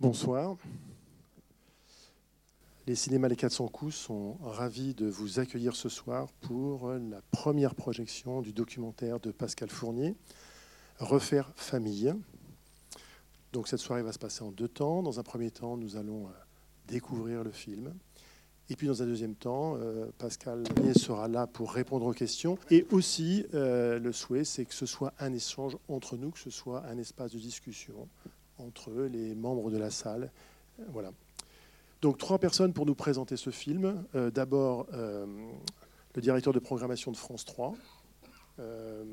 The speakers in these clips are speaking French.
Bonsoir. Les cinémas Les 400 coups sont ravis de vous accueillir ce soir pour la première projection du documentaire de Pascal Fournier, Refaire famille. Donc cette soirée va se passer en deux temps. Dans un premier temps, nous allons euh, découvrir le film. Et puis dans un deuxième temps, euh, Pascal Fournier sera là pour répondre aux questions. Et aussi, euh, le souhait, c'est que ce soit un échange entre nous, que ce soit un espace de discussion entre les membres de la salle. Voilà. Donc trois personnes pour nous présenter ce film. Euh, d'abord, euh, le directeur de programmation de France 3, euh,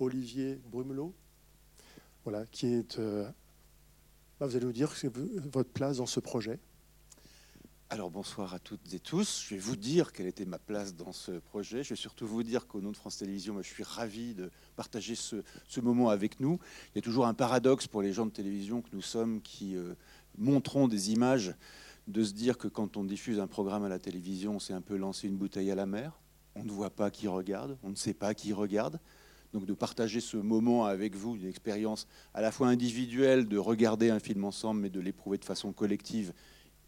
Olivier Brumelot, voilà, qui est... Bah, vous allez nous dire votre place dans ce projet. Alors bonsoir à toutes et tous. Je vais vous dire quelle était ma place dans ce projet. Je vais surtout vous dire qu'au nom de France Télévisions, je suis ravi de partager ce, moment avec nous. Il y a toujours un paradoxe pour les gens de télévision que nous sommes qui montrons des images de se dire que quand on diffuse un programme à la télévision, c'est un peu lancer une bouteille à la mer. On ne voit pas qui regarde, on ne sait pas qui regarde. Donc de partager ce moment avec vous, une expérience à la fois individuelle de regarder un film ensemble, mais de l'éprouver de façon collective,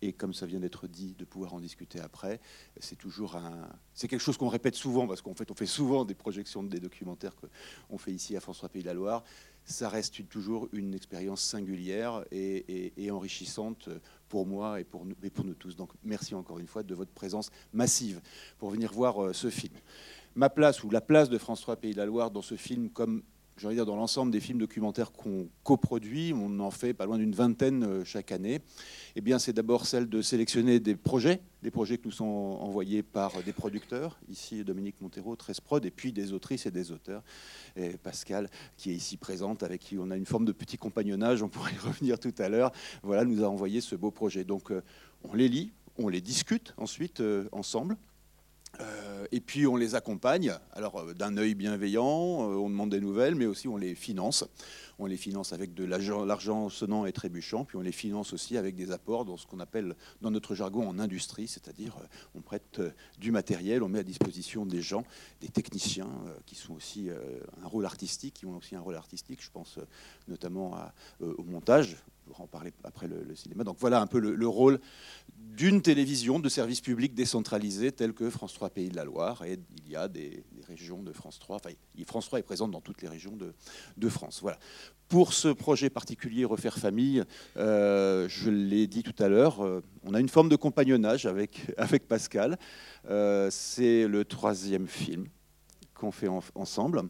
et comme ça vient d'être dit, de pouvoir en discuter après, c'est toujours un, c'est quelque chose qu'on répète souvent parce qu'en fait on fait souvent des projections des documentaires qu'on fait ici à François Pays de la Loire. Ça reste toujours une expérience singulière et, enrichissante pour moi et pour, nous, et pour nous tous. Donc merci encore une fois de votre présence massive pour venir voir euh, ce film. Ma place ou la place de François Pays de la Loire dans ce film, comme j'ai dire dans l'ensemble des films documentaires qu'on coproduit, on en fait pas loin d'une vingtaine euh, chaque année, eh c'est d'abord celle de sélectionner des projets, des projets que nous sont envoyés par des producteurs, ici Dominique Montero, 13 Prod, et puis des autrices et des auteurs, Pascal qui est ici présente, avec qui on a une forme de petit compagnonnage, on pourrait y revenir tout à l'heure, voilà, nous a envoyé ce beau projet. Donc euh, on les lit, on les discute ensuite euh, ensemble, et puis on les accompagne, alors euh, d'un œil bienveillant, euh, on demande des nouvelles, mais aussi on les finance. On les finance avec de l'argent sonnant et trébuchant, puis on les finance aussi avec des apports dans ce qu'on appelle dans notre jargon en industrie, c'est-à-dire on prête du matériel, on met à disposition des gens, des techniciens qui sont aussi un rôle artistique, qui ont aussi un rôle artistique, je pense notamment au montage, on en parler après le, cinéma. Donc voilà un peu le rôle d'une télévision de service public décentralisé telle que France 3 Pays de la Loire. Et il y a des, régions de France 3. Enfin, France 3 est présente dans toutes les régions de, France. Voilà. Pour ce projet particulier Refaire Famille, euh, je l'ai dit tout à l'heure, euh, on a une forme de compagnonnage avec, avec Pascal. Euh, C'est le troisième film qu'on fait en, ensemble.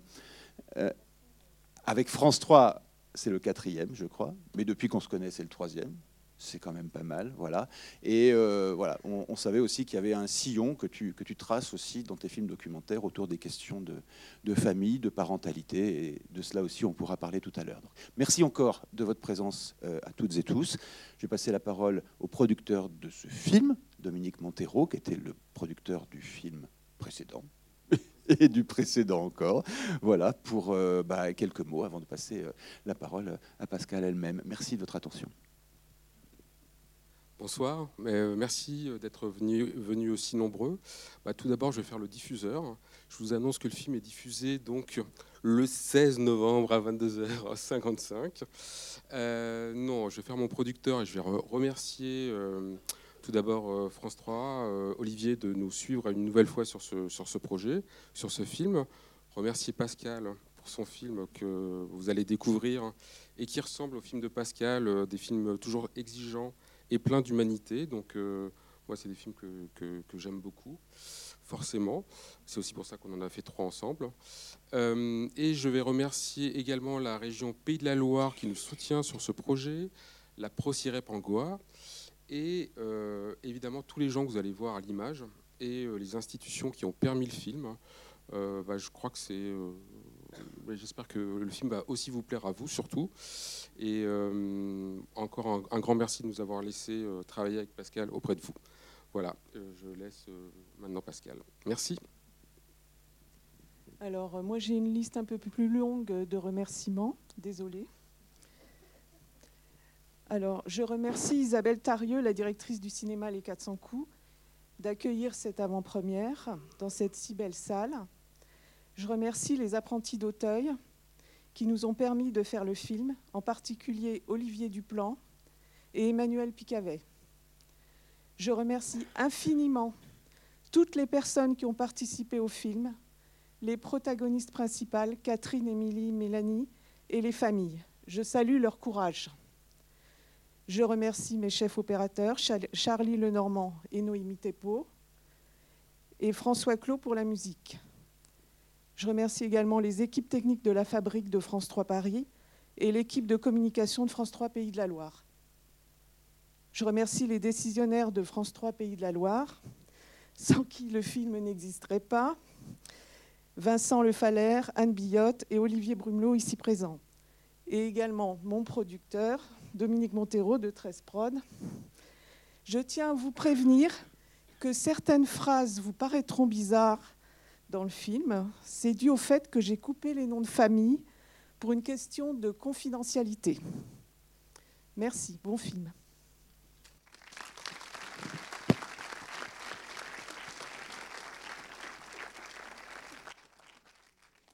Avec France 3, c'est le quatrième, je crois. Mais depuis qu'on se connaît, c'est le troisième. C'est quand même pas mal, voilà. Et euh, voilà, on, savait aussi qu'il y avait un sillon que tu, que tu traces aussi dans tes films documentaires autour des questions de, de, famille, de parentalité, et de cela aussi on pourra parler tout à l'heure. Merci encore de votre présence euh, à toutes et tous. Je vais passer la parole au producteur de ce film, Dominique Montero, qui était le producteur du film précédent, et du précédent encore. Voilà, pour euh, bah, quelques mots avant de passer la parole à Pascal elle-même. Merci de votre attention. Bonsoir, euh, merci d'être venus venu aussi nombreux. Bah, tout d'abord, je vais faire le diffuseur. Je vous annonce que le film est diffusé donc le 16 novembre à 22h55. Euh, non, je vais faire mon producteur et je vais remercier euh, tout d'abord euh, France 3, euh, Olivier, de nous suivre une nouvelle fois sur ce, sur ce projet, sur ce film. Remercier Pascal pour son film que vous allez découvrir et qui ressemble au film de Pascal, euh, des films toujours exigeants et pleins d'humanité. Donc, euh, moi, c'est des films que, j'aime beaucoup, forcément. C'est aussi pour ça qu'on en a fait trois ensemble. Euh, et je vais remercier également la région Pays de la Loire qui nous soutient sur ce projet, la ProCirep Angois, et euh, évidemment tous les gens que vous allez voir à l'image et les institutions qui ont permis le film. Bah, je crois que c'est. Euh, j'espère que le film va aussi vous plaire à vous surtout. Et euh, encore un, grand merci de nous avoir laissé euh, travailler avec Pascal auprès de vous. Voilà, je laisse maintenant Pascal. Merci. Alors, moi, j'ai une liste un peu plus longue de remerciements. Désolée. Alors, je remercie Isabelle Tarieux, la directrice du cinéma Les 400 coups, d'accueillir cette avant-première dans cette si belle salle. Je remercie les apprentis d'Auteuil qui nous ont permis de faire le film, en particulier Olivier Duplan et Emmanuel Picavet. Je remercie infiniment toutes les personnes qui ont participé au film, les protagonistes principales, Catherine, Émilie, Mélanie, et les familles. Je salue leur courage. Je remercie mes chefs opérateurs, Charlie Lenormand et Noémie Thépeau, et François Clos pour la musique. Je remercie également les équipes techniques de la fabrique de France 3 Paris et l'équipe de communication de France 3 Pays de la Loire. Je remercie les décisionnaires de France 3 Pays de la Loire, sans qui le film n'existerait pas. Vincent Le Anne Billotte et Olivier Brumelot ici présents. Et également mon producteur, Dominique Montero de 13 Prod. Je tiens à vous prévenir que certaines phrases vous paraîtront bizarres dans le film. C'est dû au fait que j'ai coupé les noms de famille pour une question de confidentialité. Merci, bon film.